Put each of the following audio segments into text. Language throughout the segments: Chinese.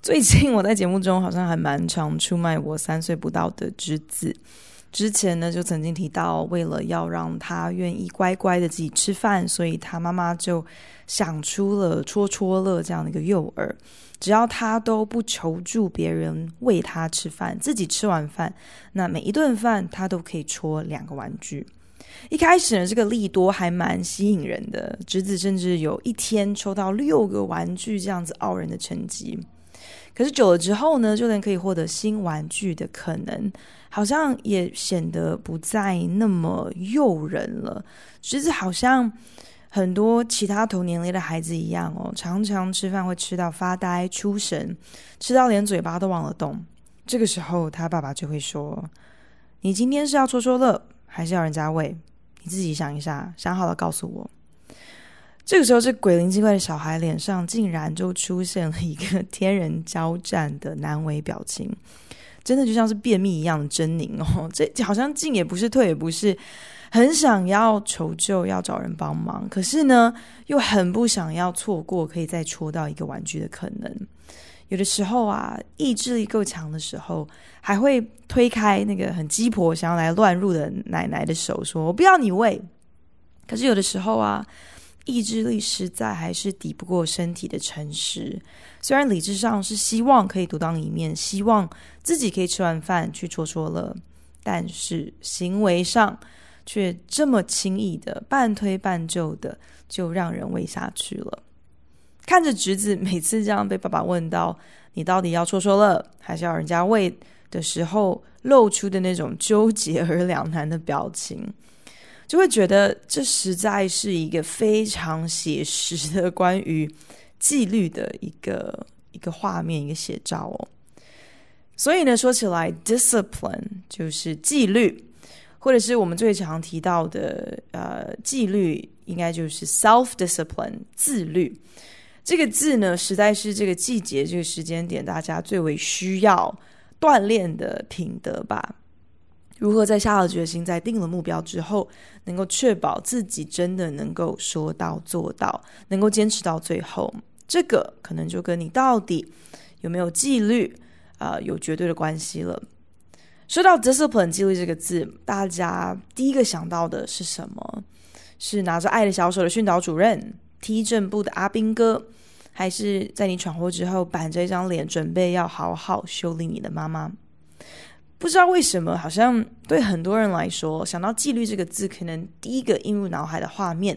最近我在节目中好像还蛮常出卖我三岁不到的侄子。之前呢，就曾经提到，为了要让他愿意乖乖的自己吃饭，所以他妈妈就想出了戳戳乐这样的一个诱饵。只要他都不求助别人喂他吃饭，自己吃完饭，那每一顿饭他都可以戳两个玩具。一开始呢，这个利多还蛮吸引人的，侄子甚至有一天抽到六个玩具这样子傲人的成绩。可是久了之后呢，就连可以获得新玩具的可能，好像也显得不再那么诱人了。侄子好像很多其他同年龄的孩子一样哦，常常吃饭会吃到发呆、出神，吃到连嘴巴都忘了动。这个时候，他爸爸就会说：“你今天是要戳戳乐，还是要人家喂？你自己想一下，想好了告诉我。”这个时候，这鬼灵精怪的小孩脸上竟然就出现了一个 天人交战的难为表情，真的就像是便秘一样的狰狞哦。这好像进也不是，退也不是，很想要求救，要找人帮忙，可是呢，又很不想要错过可以再戳到一个玩具的可能。有的时候啊，意志力够强的时候，还会推开那个很鸡婆想要来乱入的奶奶的手，说：“我不要你喂。”可是有的时候啊。意志力实在还是抵不过身体的诚实。虽然理智上是希望可以独当一面，希望自己可以吃完饭去戳戳乐，但是行为上却这么轻易的半推半就的就让人喂下去了。看着侄子每次这样被爸爸问到“你到底要戳戳乐，还是要人家喂”的时候，露出的那种纠结而两难的表情。就会觉得这实在是一个非常写实的关于纪律的一个一个画面，一个写照哦。所以呢，说起来，discipline 就是纪律，或者是我们最常提到的呃纪律，应该就是 self-discipline 自律。这个字呢，实在是这个季节、这个时间点，大家最为需要锻炼的品德吧。如何在下了决心、在定了目标之后，能够确保自己真的能够说到做到，能够坚持到最后？这个可能就跟你到底有没有纪律啊、有绝对的关系了。说到 discipline 纪律这个字，大家第一个想到的是什么？是拿着爱的小手的训导主任，踢正步的阿兵哥，还是在你闯祸之后板着一张脸，准备要好好修理你的妈妈？不知道为什么，好像对很多人来说，想到纪律这个字，可能第一个映入脑海的画面，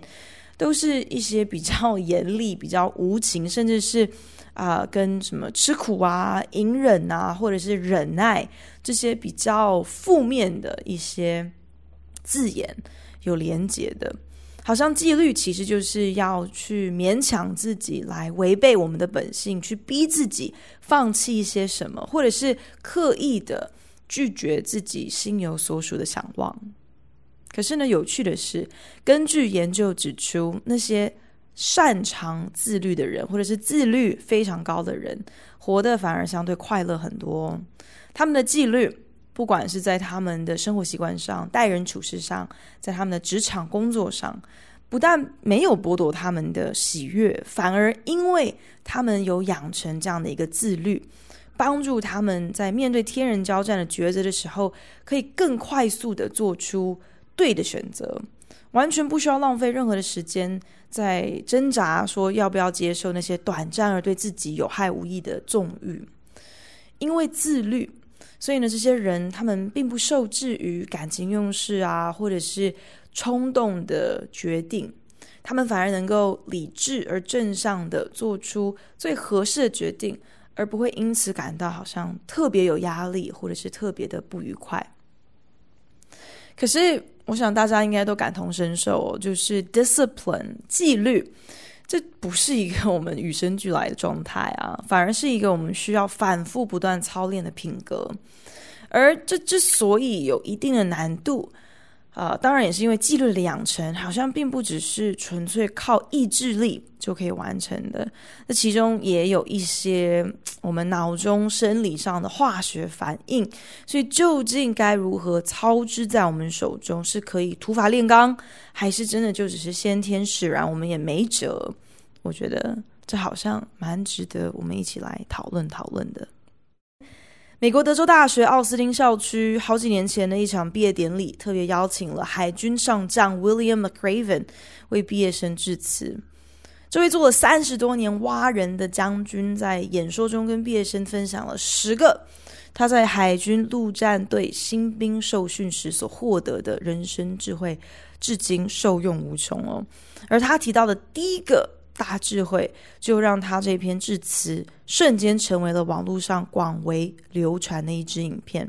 都是一些比较严厉、比较无情，甚至是啊、跟什么吃苦啊、隐忍啊，或者是忍耐这些比较负面的一些字眼有连结的。好像纪律其实就是要去勉强自己来违背我们的本性，去逼自己放弃一些什么，或者是刻意的。拒绝自己心有所属的想望，可是呢，有趣的是，根据研究指出，那些擅长自律的人，或者是自律非常高的人，活得反而相对快乐很多。他们的纪律，不管是在他们的生活习惯上、待人处事上，在他们的职场工作上，不但没有剥夺他们的喜悦，反而因为他们有养成这样的一个自律。帮助他们在面对天人交战的抉择的时候，可以更快速地做出对的选择，完全不需要浪费任何的时间在挣扎，说要不要接受那些短暂而对自己有害无益的纵欲。因为自律，所以呢，这些人他们并不受制于感情用事啊，或者是冲动的决定，他们反而能够理智而正向地做出最合适的决定。而不会因此感到好像特别有压力，或者是特别的不愉快。可是，我想大家应该都感同身受，就是 discipline 纪律这不是一个我们与生俱来的状态啊，反而是一个我们需要反复不断操练的品格。而这之所以有一定的难度，呃，当然也是因为纪律的养成好像并不只是纯粹靠意志力就可以完成的。那其中也有一些我们脑中生理上的化学反应，所以究竟该如何操之在我们手中，是可以土法炼钢，还是真的就只是先天使然，我们也没辙？我觉得这好像蛮值得我们一起来讨论讨论的。美国德州大学奥斯汀校区好几年前的一场毕业典礼，特别邀请了海军上将 William McRaven 为毕业生致辞。这位做了三十多年蛙人的将军，在演说中跟毕业生分享了十个他在海军陆战队新兵受训时所获得的人生智慧，至今受用无穷哦。而他提到的第一个。大智慧就让他这篇致辞瞬间成为了网络上广为流传的一支影片。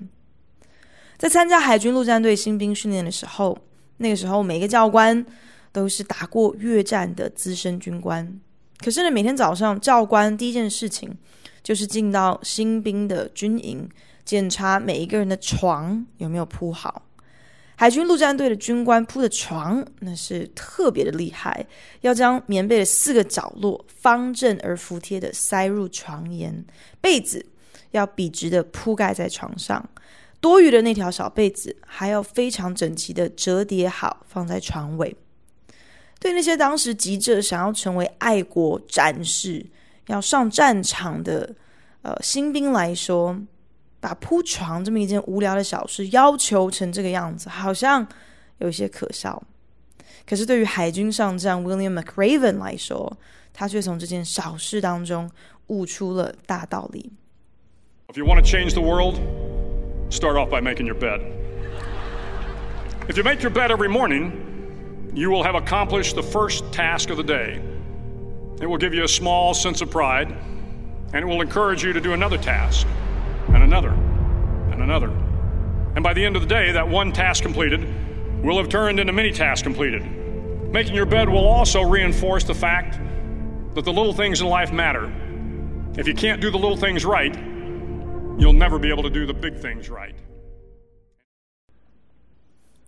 在参加海军陆战队新兵训练的时候，那个时候每个教官都是打过越战的资深军官。可是呢，每天早上教官第一件事情就是进到新兵的军营，检查每一个人的床有没有铺好。海军陆战队的军官铺的床，那是特别的厉害，要将棉被的四个角落方正而服帖的塞入床沿，被子要笔直的铺盖在床上，多余的那条小被子还要非常整齐的折叠好放在床尾。对那些当时急着想要成为爱国战士、要上战场的呃新兵来说，把铺床这么一件无聊的小事要求成这个样子，好像有些可笑。可是对于海军上将 William McRaven 来说，他却从这件小事当中悟出了大道理。If you want to change the world, start off by making your bed. If you make your bed every morning, you will have accomplished the first task of the day. It will give you a small sense of pride, and it will encourage you to do another task. and another, and another. And by the end of the day, that one task completed will have turned into many tasks completed. Making your bed will also reinforce the fact that the little things in life matter. If you can't do the little things right, you'll never be able to do the big things right.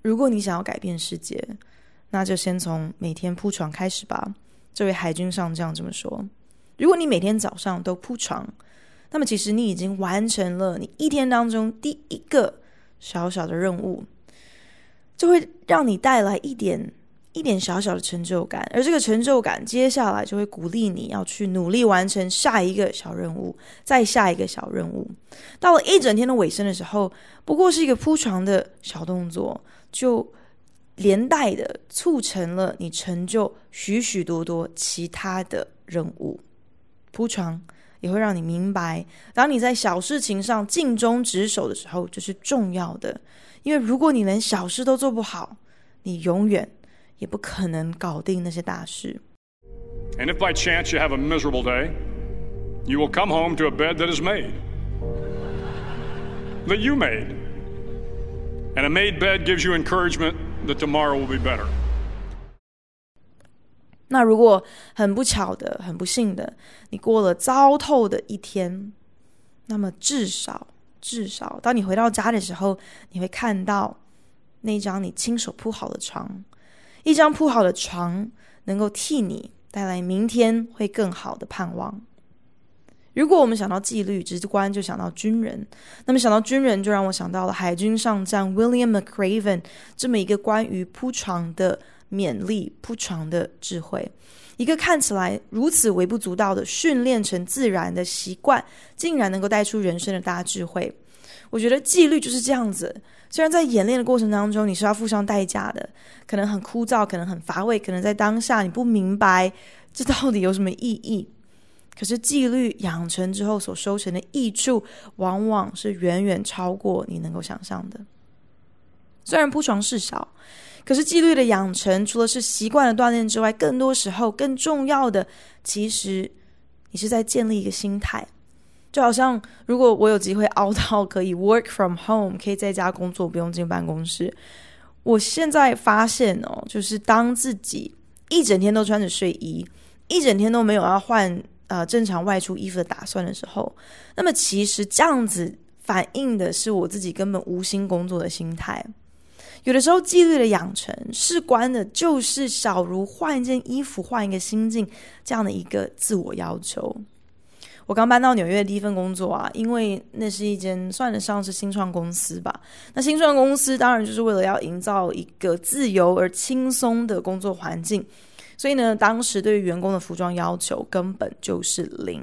如果你想要改变世界，那就先从每天铺床开始吧。这位海军上将这么说。如果你每天早上都铺床， 那么，其实你已经完成了你一天当中第一个小小的任务，就会让你带来一点一点小小的成就感，而这个成就感接下来就会鼓励你要去努力完成下一个小任务，再下一个小任务。到了一整天的尾声的时候，不过是一个铺床的小动作，就连带的促成了你成就许许多多其他的任务。铺床。也会让你明白，当你在小事情上尽忠职守的时候，这是重要的。因为如果你连小事都做不好，你永远也不可能搞定那些大事。And if by chance you have a miserable day, you will come home to a bed that is made, that you made. And a made bed gives you encouragement that tomorrow will be better. 那如果很不巧的、很不幸的，你过了糟透的一天，那么至少、至少，当你回到家的时候，你会看到那张你亲手铺好的床，一张铺好的床能够替你带来明天会更好的盼望。如果我们想到纪律，直观就想到军人，那么想到军人，就让我想到了海军上将 William McRaven 这么一个关于铺床的。勉励铺床的智慧，一个看起来如此微不足道的训练成自然的习惯，竟然能够带出人生的大智慧。我觉得纪律就是这样子。虽然在演练的过程当中，你是要付上代价的，可能很枯燥，可能很乏味，可能在当下你不明白这到底有什么意义。可是纪律养成之后所收成的益处，往往是远远超过你能够想象的。虽然铺床事小。可是纪律的养成，除了是习惯的锻炼之外，更多时候更重要的，其实你是在建立一个心态。就好像如果我有机会熬到可以 work from home，可以在家工作，不用进办公室。我现在发现哦，就是当自己一整天都穿着睡衣，一整天都没有要换呃正常外出衣服的打算的时候，那么其实这样子反映的是我自己根本无心工作的心态。有的时候纪律的养成，事关的就是小如换一件衣服、换一个心境这样的一个自我要求。我刚搬到纽约的第一份工作啊，因为那是一间算得上是新创公司吧。那新创公司当然就是为了要营造一个自由而轻松的工作环境，所以呢，当时对于员工的服装要求根本就是零。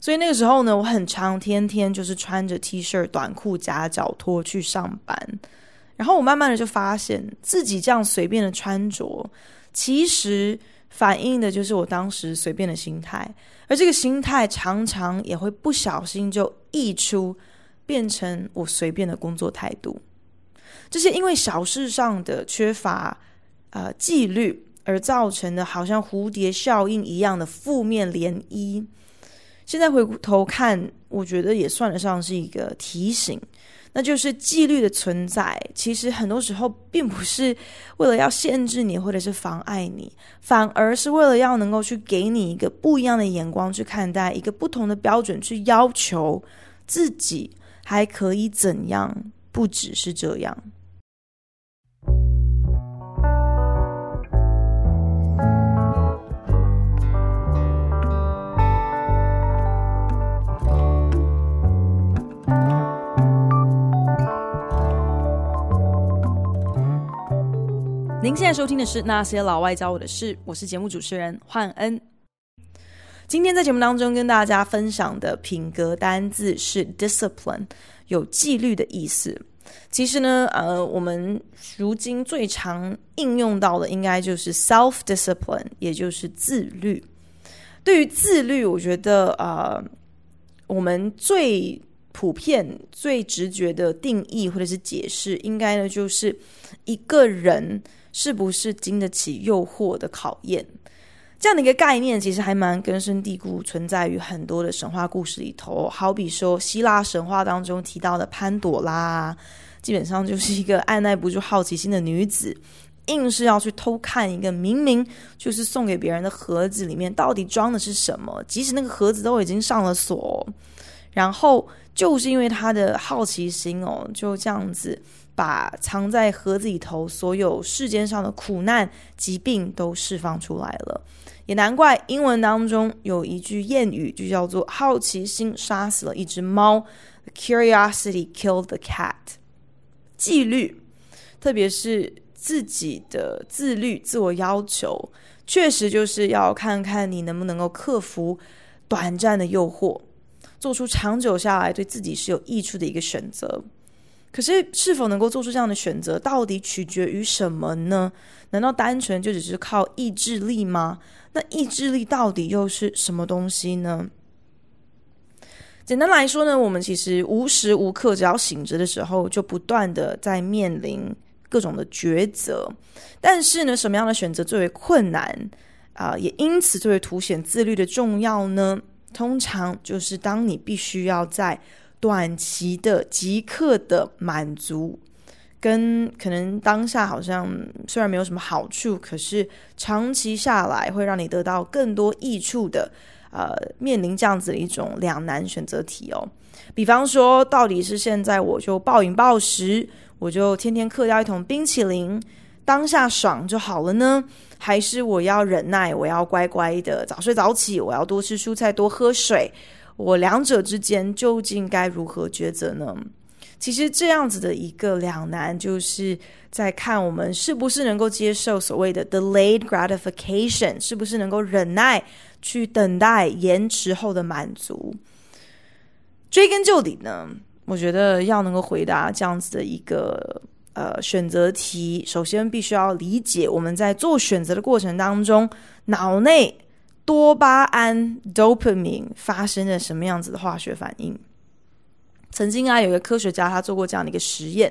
所以那个时候呢，我很常天天就是穿着 T 恤、短裤夹脚拖去上班。然后我慢慢的就发现自己这样随便的穿着，其实反映的就是我当时随便的心态。而这个心态常常也会不小心就溢出，变成我随便的工作态度。这些因为小事上的缺乏呃纪律而造成的，好像蝴蝶效应一样的负面涟漪。现在回头看，我觉得也算得上是一个提醒。那就是纪律的存在，其实很多时候并不是为了要限制你，或者是妨碍你，反而是为了要能够去给你一个不一样的眼光去看待，一个不同的标准去要求自己，还可以怎样？不只是这样。您现在收听的是《那些老外教我的事》，我是节目主持人焕恩。今天在节目当中跟大家分享的品格单字是 discipline，有纪律的意思。其实呢，呃，我们如今最常应用到的应该就是 self discipline，也就是自律。对于自律，我觉得呃，我们最普遍、最直觉的定义或者是解释，应该呢就是一个人。是不是经得起诱惑的考验？这样的一个概念，其实还蛮根深蒂固，存在于很多的神话故事里头。好比说，希腊神话当中提到的潘朵拉，基本上就是一个按捺不住好奇心的女子，硬是要去偷看一个明明就是送给别人的盒子里面到底装的是什么，即使那个盒子都已经上了锁，然后就是因为她的好奇心哦，就这样子。把藏在盒子里头所有世间上的苦难、疾病都释放出来了，也难怪英文当中有一句谚语，就叫做“好奇心杀死了一只猫 ”，“Curiosity killed the cat”。纪律，特别是自己的自律、自我要求，确实就是要看看你能不能够克服短暂的诱惑，做出长久下来对自己是有益处的一个选择。可是，是否能够做出这样的选择，到底取决于什么呢？难道单纯就只是靠意志力吗？那意志力到底又是什么东西呢？简单来说呢，我们其实无时无刻只要醒着的时候，就不断的在面临各种的抉择。但是呢，什么样的选择最为困难啊？也因此最为凸显自律的重要呢？通常就是当你必须要在短期的即刻的满足，跟可能当下好像虽然没有什么好处，可是长期下来会让你得到更多益处的，呃，面临这样子的一种两难选择题哦。比方说，到底是现在我就暴饮暴食，我就天天嗑掉一桶冰淇淋，当下爽就好了呢？还是我要忍耐，我要乖乖的早睡早起，我要多吃蔬菜，多喝水？我两者之间究竟该如何抉择呢？其实这样子的一个两难，就是在看我们是不是能够接受所谓的 delayed gratification，是不是能够忍耐去等待延迟后的满足。追根究底呢，我觉得要能够回答这样子的一个呃选择题，首先必须要理解我们在做选择的过程当中，脑内。多巴胺 （dopamine） 发生了什么样子的化学反应？曾经啊，有一个科学家他做过这样的一个实验，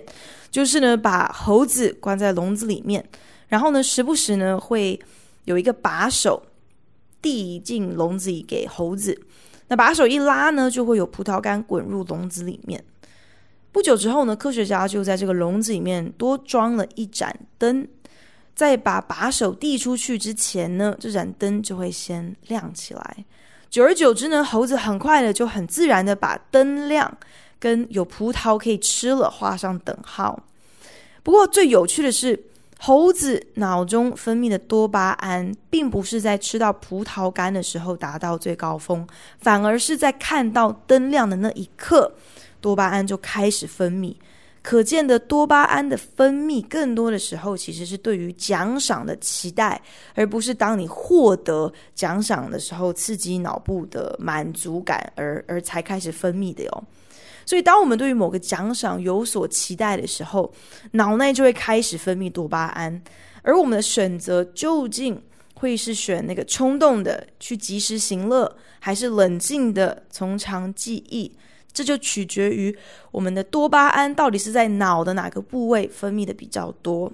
就是呢，把猴子关在笼子里面，然后呢，时不时呢会有一个把手递进笼子里给猴子，那把手一拉呢，就会有葡萄干滚入笼子里面。不久之后呢，科学家就在这个笼子里面多装了一盏灯。在把把手递出去之前呢，这盏灯就会先亮起来。久而久之呢，猴子很快的就很自然的把灯亮跟有葡萄可以吃了画上等号。不过最有趣的是，猴子脑中分泌的多巴胺，并不是在吃到葡萄干的时候达到最高峰，反而是在看到灯亮的那一刻，多巴胺就开始分泌。可见的多巴胺的分泌，更多的时候其实是对于奖赏的期待，而不是当你获得奖赏的时候刺激脑部的满足感而而才开始分泌的哟。所以，当我们对于某个奖赏有所期待的时候，脑内就会开始分泌多巴胺，而我们的选择究竟会是选那个冲动的去及时行乐，还是冷静的从长计议？这就取决于我们的多巴胺到底是在脑的哪个部位分泌的比较多。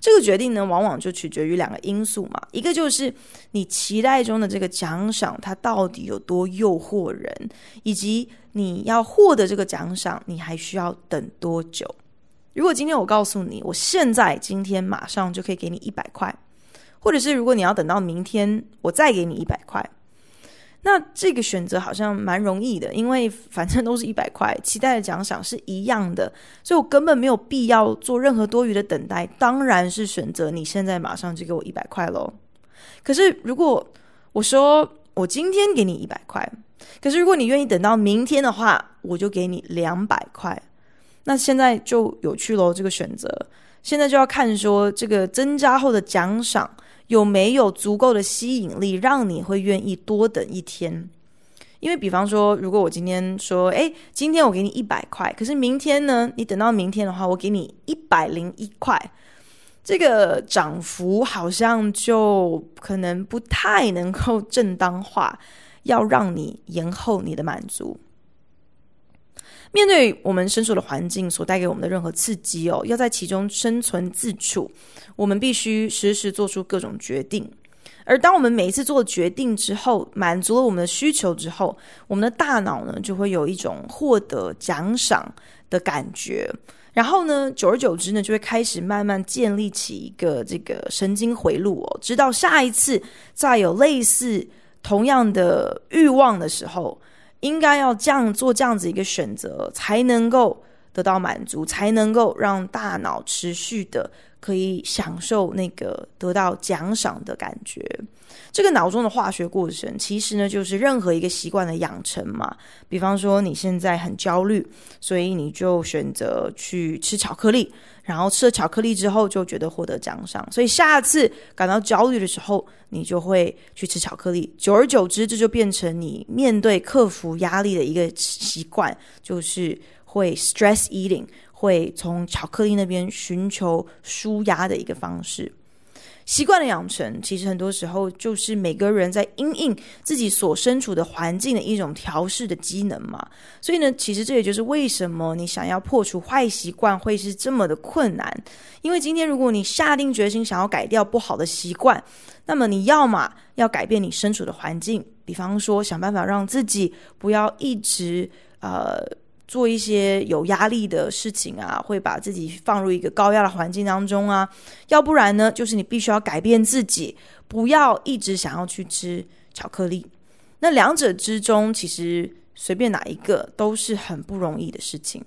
这个决定呢，往往就取决于两个因素嘛，一个就是你期待中的这个奖赏，它到底有多诱惑人，以及你要获得这个奖赏，你还需要等多久。如果今天我告诉你，我现在今天马上就可以给你一百块，或者是如果你要等到明天，我再给你一百块。那这个选择好像蛮容易的，因为反正都是一百块，期待的奖赏是一样的，所以我根本没有必要做任何多余的等待。当然是选择你现在马上就给我一百块喽。可是如果我说我今天给你一百块，可是如果你愿意等到明天的话，我就给你两百块。那现在就有趣喽，这个选择现在就要看说这个增加后的奖赏。有没有足够的吸引力，让你会愿意多等一天？因为，比方说，如果我今天说，诶，今天我给你一百块，可是明天呢，你等到明天的话，我给你一百零一块，这个涨幅好像就可能不太能够正当化，要让你延后你的满足。面对我们身处的环境所带给我们的任何刺激哦，要在其中生存自处，我们必须时时做出各种决定。而当我们每一次做决定之后，满足了我们的需求之后，我们的大脑呢，就会有一种获得奖赏的感觉。然后呢，久而久之呢，就会开始慢慢建立起一个这个神经回路哦，直到下一次再有类似同样的欲望的时候。应该要这样做，这样子一个选择，才能够得到满足，才能够让大脑持续的可以享受那个得到奖赏的感觉。这个脑中的化学过程，其实呢，就是任何一个习惯的养成嘛。比方说，你现在很焦虑，所以你就选择去吃巧克力。然后吃了巧克力之后，就觉得获得奖赏，所以下次感到焦虑的时候，你就会去吃巧克力。久而久之，这就变成你面对克服压力的一个习惯，就是会 stress eating，会从巧克力那边寻求舒压的一个方式。习惯的养成，其实很多时候就是每个人在因应自己所身处的环境的一种调试的机能嘛。所以呢，其实这也就是为什么你想要破除坏习惯会是这么的困难。因为今天如果你下定决心想要改掉不好的习惯，那么你要么要改变你身处的环境，比方说想办法让自己不要一直呃。做一些有压力的事情啊，会把自己放入一个高压的环境当中啊，要不然呢，就是你必须要改变自己，不要一直想要去吃巧克力。那两者之中，其实随便哪一个都是很不容易的事情。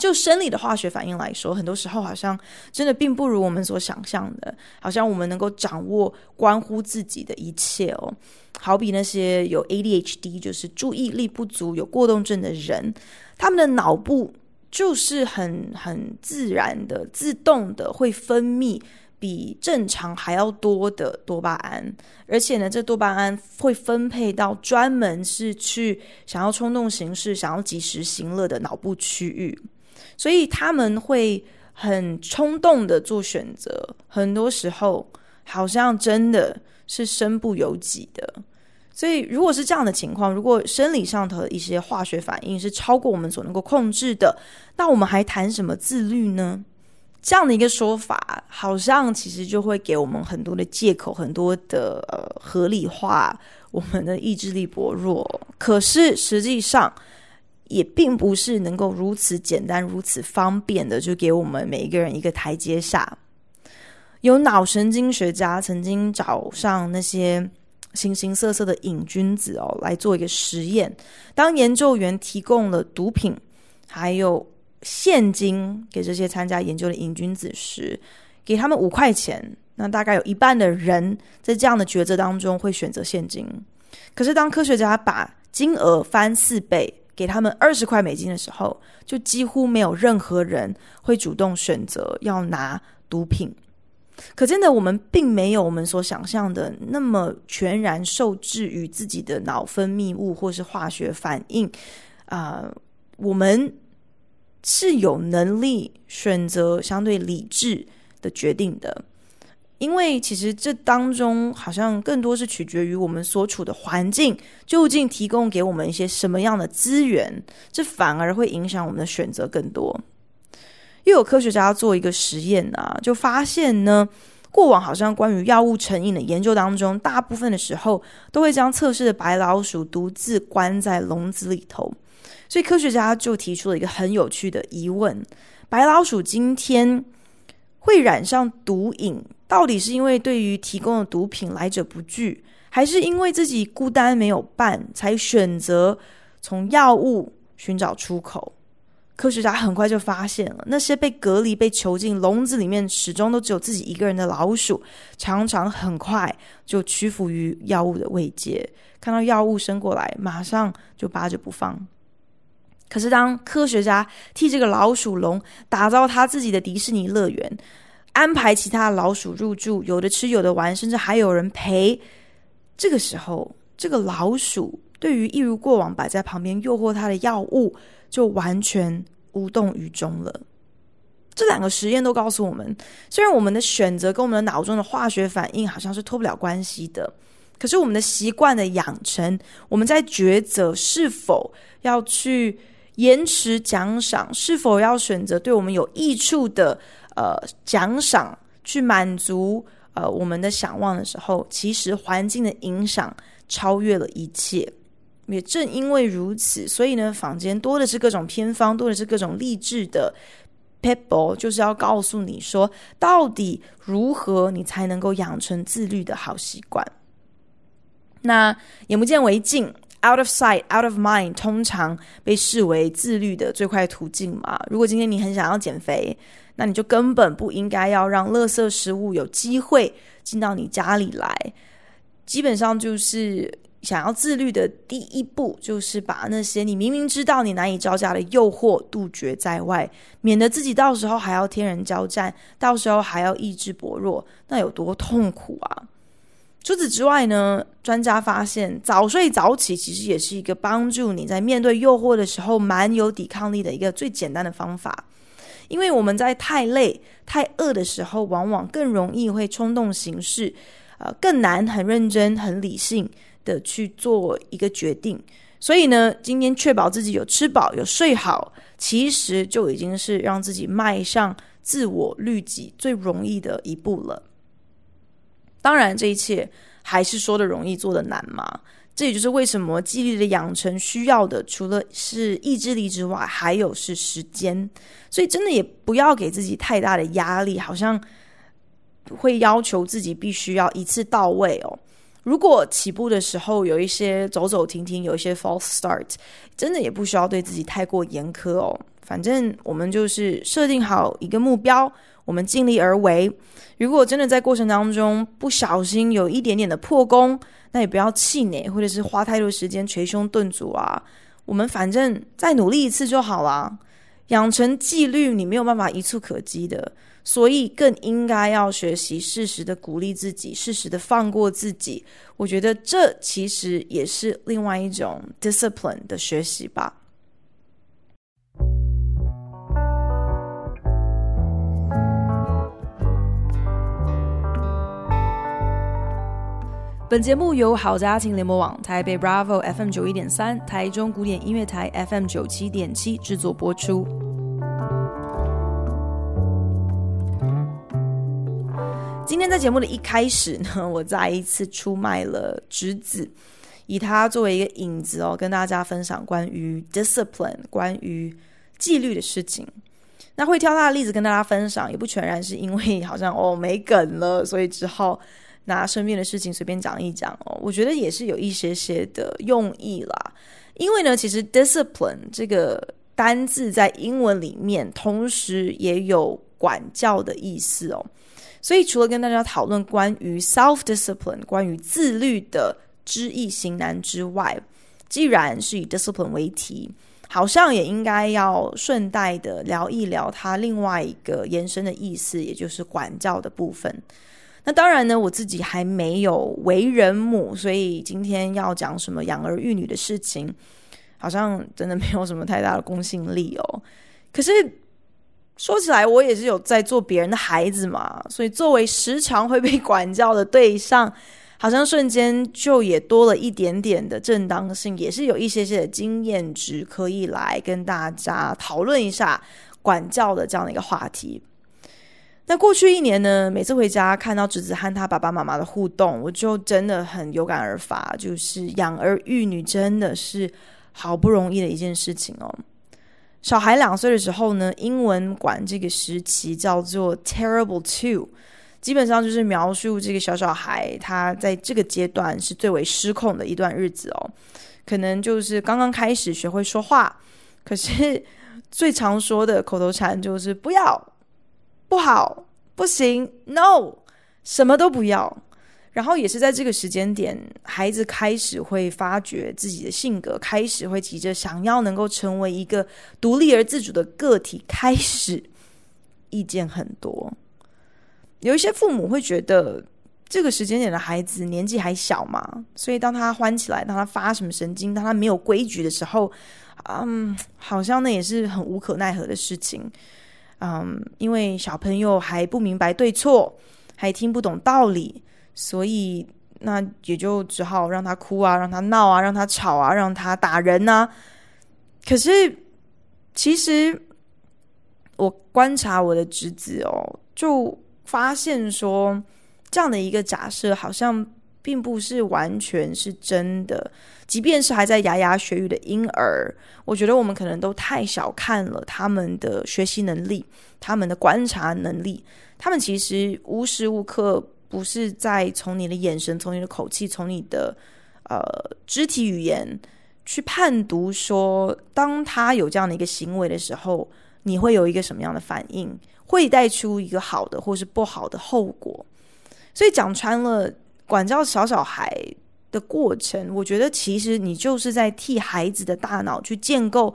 就生理的化学反应来说，很多时候好像真的并不如我们所想象的，好像我们能够掌握关乎自己的一切哦。好比那些有 ADHD，就是注意力不足、有过动症的人，他们的脑部就是很很自然的、自动的会分泌比正常还要多的多巴胺，而且呢，这多巴胺会分配到专门是去想要冲动行事、想要及时行乐的脑部区域。所以他们会很冲动的做选择，很多时候好像真的是身不由己的。所以如果是这样的情况，如果生理上的一些化学反应是超过我们所能够控制的，那我们还谈什么自律呢？这样的一个说法，好像其实就会给我们很多的借口，很多的呃合理化我们的意志力薄弱。可是实际上，也并不是能够如此简单、如此方便的，就给我们每一个人一个台阶下。有脑神经学家曾经找上那些形形色色的瘾君子哦，来做一个实验。当研究员提供了毒品还有现金给这些参加研究的瘾君子时，给他们五块钱，那大概有一半的人在这样的抉择当中会选择现金。可是当科学家把金额翻四倍，给他们二十块美金的时候，就几乎没有任何人会主动选择要拿毒品。可真的，我们并没有我们所想象的那么全然受制于自己的脑分泌物或是化学反应啊、我们是有能力选择相对理智的决定的。因为其实这当中好像更多是取决于我们所处的环境究竟提供给我们一些什么样的资源，这反而会影响我们的选择更多。又有科学家做一个实验啊，就发现呢，过往好像关于药物成瘾的研究当中，大部分的时候都会将测试的白老鼠独自关在笼子里头。所以科学家就提出了一个很有趣的疑问：白老鼠今天会染上毒瘾，到底是因为对于提供的毒品来者不拒，还是因为自己孤单没有伴，才选择从药物寻找出口？科学家很快就发现了，那些被隔离、被囚禁笼子里面，始终都只有自己一个人的老鼠，常常很快就屈服于药物的慰藉，看到药物伸过来，马上就扒着不放。可是，当科学家替这个老鼠笼打造他自己的迪士尼乐园，安排其他老鼠入住，有的吃，有的玩，甚至还有人陪。这个时候，这个老鼠对于一如过往摆在旁边诱惑它的药物，就完全无动于衷了。这两个实验都告诉我们，虽然我们的选择跟我们的脑中的化学反应好像是脱不了关系的，可是我们的习惯的养成，我们在抉择是否要去延迟奖赏，是否要选择对我们有益处的。呃，奖赏去满足呃我们的想望的时候，其实环境的影响超越了一切。也正因为如此，所以呢，坊间多的是各种偏方，多的是各种励志的 people，就是要告诉你说，到底如何你才能够养成自律的好习惯。那眼不见为净，out of sight, out of mind，通常被视为自律的最快途径嘛。如果今天你很想要减肥，那你就根本不应该要让垃圾食物有机会进到你家里来。基本上就是想要自律的第一步，就是把那些你明明知道你难以招架的诱惑杜绝在外，免得自己到时候还要天人交战，到时候还要意志薄弱，那有多痛苦啊！除此之外呢，专家发现早睡早起其实也是一个帮助你在面对诱惑的时候蛮有抵抗力的一个最简单的方法。因为我们在太累、太饿的时候，往往更容易会冲动行事，呃，更难很认真、很理性的去做一个决定。所以呢，今天确保自己有吃饱、有睡好，其实就已经是让自己迈上自我律己最容易的一步了。当然，这一切还是说的容易，做的难嘛。这也就是为什么纪律的养成需要的，除了是意志力之外，还有是时间。所以真的也不要给自己太大的压力，好像会要求自己必须要一次到位哦。如果起步的时候有一些走走停停，有一些 false start，真的也不需要对自己太过严苛哦。反正我们就是设定好一个目标，我们尽力而为。如果真的在过程当中不小心有一点点的破功，那也不要气馁，或者是花太多时间捶胸顿足啊。我们反正再努力一次就好了。养成纪律，你没有办法一蹴可几的，所以更应该要学习适时的鼓励自己，适时的放过自己。我觉得这其实也是另外一种 discipline 的学习吧。本节目由好家庭联播网、台北 Bravo FM 九一点三、台中古典音乐台 FM 九七点七制作播出。今天在节目的一开始呢，我再一次出卖了侄子，以他作为一个引子哦，跟大家分享关于 discipline、关于纪律的事情。那会挑他的例子跟大家分享，也不全然是因为好像哦没梗了，所以只好拿身边的事情随便讲一讲哦。我觉得也是有一些些的用意啦。因为呢，其实 discipline 这个单字在英文里面，同时也有管教的意思哦。所以除了跟大家讨论关于 self discipline 关于自律的知易行难之外，既然是以 discipline 为题。好像也应该要顺带的聊一聊它另外一个延伸的意思，也就是管教的部分。那当然呢，我自己还没有为人母，所以今天要讲什么养儿育女的事情，好像真的没有什么太大的公信力哦。可是说起来，我也是有在做别人的孩子嘛，所以作为时常会被管教的对象。好像瞬间就也多了一点点的正当性，也是有一些些的经验值可以来跟大家讨论一下管教的这样的一个话题。那过去一年呢，每次回家看到侄子和他爸爸妈妈的互动，我就真的很有感而发，就是养儿育女真的是好不容易的一件事情哦。小孩两岁的时候呢，英文管这个时期叫做 terrible two。基本上就是描述这个小小孩，他在这个阶段是最为失控的一段日子哦。可能就是刚刚开始学会说话，可是最常说的口头禅就是不要、不好、不行、no，什么都不要。然后也是在这个时间点，孩子开始会发觉自己的性格，开始会急着想要能够成为一个独立而自主的个体，开始意见很多。有一些父母会觉得这个时间点的孩子年纪还小嘛，所以当他欢起来，当他发什么神经，当他没有规矩的时候，嗯，好像那也是很无可奈何的事情，嗯，因为小朋友还不明白对错，还听不懂道理，所以那也就只好让他哭啊，让他闹啊，让他吵啊，让他打人呐。可是其实我观察我的侄子哦，就。发现说这样的一个假设好像并不是完全是真的，即便是还在牙牙学语的婴儿，我觉得我们可能都太小看了他们的学习能力，他们的观察能力。他们其实无时无刻不是在从你的眼神、从你的口气、从你的呃肢体语言去判读说，当他有这样的一个行为的时候，你会有一个什么样的反应？会带出一个好的或是不好的后果，所以讲穿了，管教小小孩的过程，我觉得其实你就是在替孩子的大脑去建构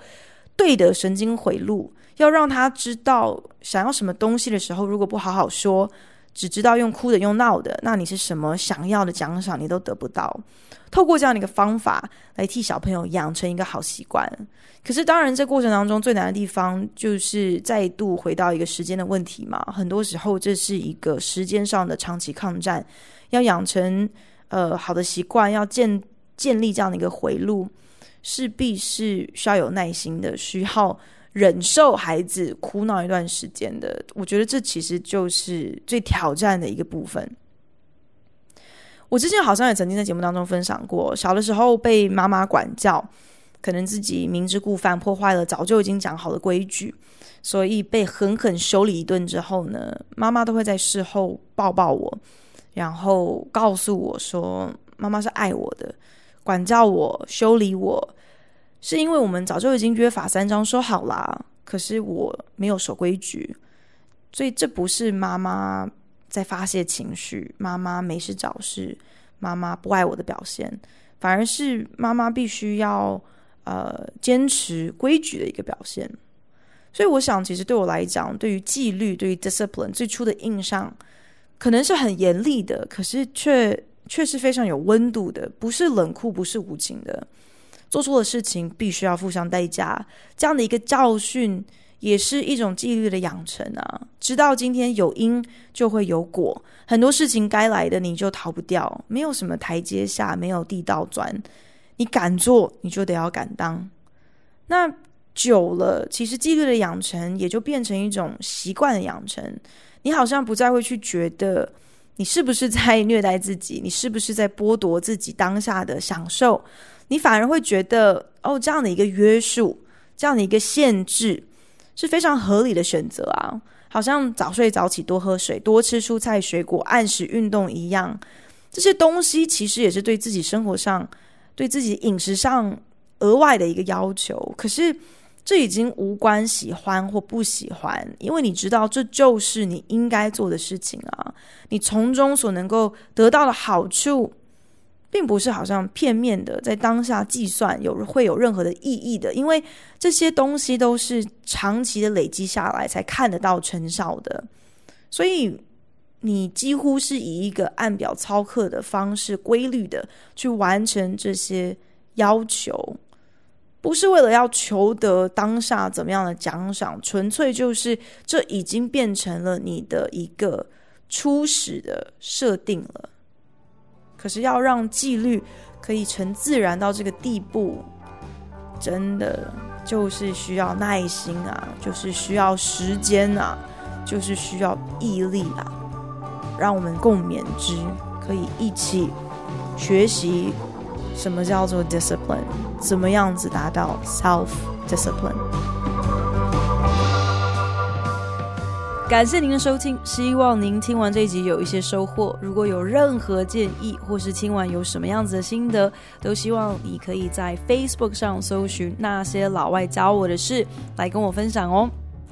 对的神经回路，要让他知道想要什么东西的时候，如果不好好说。只知道用哭的、用闹的，那你是什么想要的奖赏，你都得不到。透过这样的一个方法来替小朋友养成一个好习惯。可是，当然，这过程当中最难的地方就是再度回到一个时间的问题嘛。很多时候，这是一个时间上的长期抗战。要养成呃好的习惯，要建建立这样的一个回路，势必是需要有耐心的，需要。忍受孩子哭闹一段时间的，我觉得这其实就是最挑战的一个部分。我之前好像也曾经在节目当中分享过，小的时候被妈妈管教，可能自己明知故犯，破坏了早就已经讲好的规矩，所以被狠狠修理一顿之后呢，妈妈都会在事后抱抱我，然后告诉我说：“妈妈是爱我的，管教我，修理我。”是因为我们早就已经约法三章说好啦，可是我没有守规矩，所以这不是妈妈在发泄情绪，妈妈没事找事，妈妈不爱我的表现，反而是妈妈必须要呃坚持规矩的一个表现。所以我想，其实对我来讲，对于纪律，对于 discipline 最初的印象可能是很严厉的，可是却却是非常有温度的，不是冷酷，不是无情的。做错的事情必须要付上代价，这样的一个教训也是一种纪律的养成啊。知道今天有因就会有果，很多事情该来的你就逃不掉，没有什么台阶下，没有地道钻，你敢做你就得要敢当。那久了，其实纪律的养成也就变成一种习惯的养成，你好像不再会去觉得你是不是在虐待自己，你是不是在剥夺自己当下的享受。你反而会觉得，哦，这样的一个约束，这样的一个限制，是非常合理的选择啊。好像早睡早起、多喝水、多吃蔬菜水果、按时运动一样，这些东西其实也是对自己生活上、对自己饮食上额外的一个要求。可是这已经无关喜欢或不喜欢，因为你知道这就是你应该做的事情啊。你从中所能够得到的好处，并不是好像片面的在当下计算有会有任何的意义的，因为这些东西都是长期的累积下来才看得到成效的，所以你几乎是以一个按表操课的方式，规律的去完成这些要求，不是为了要求得当下怎么样的奖赏，纯粹就是这已经变成了你的一个初始的设定了。可是要让纪律可以成自然到这个地步，真的就是需要耐心啊，就是需要时间啊，就是需要毅力啊。让我们共勉之，可以一起学习什么叫做 discipline，怎么样子达到 self discipline。感谢您的收听，希望您听完这一集有一些收获。如果有任何建议，或是听完有什么样子的心得，都希望你可以在 Facebook 上搜寻那些老外教我的事，来跟我分享哦。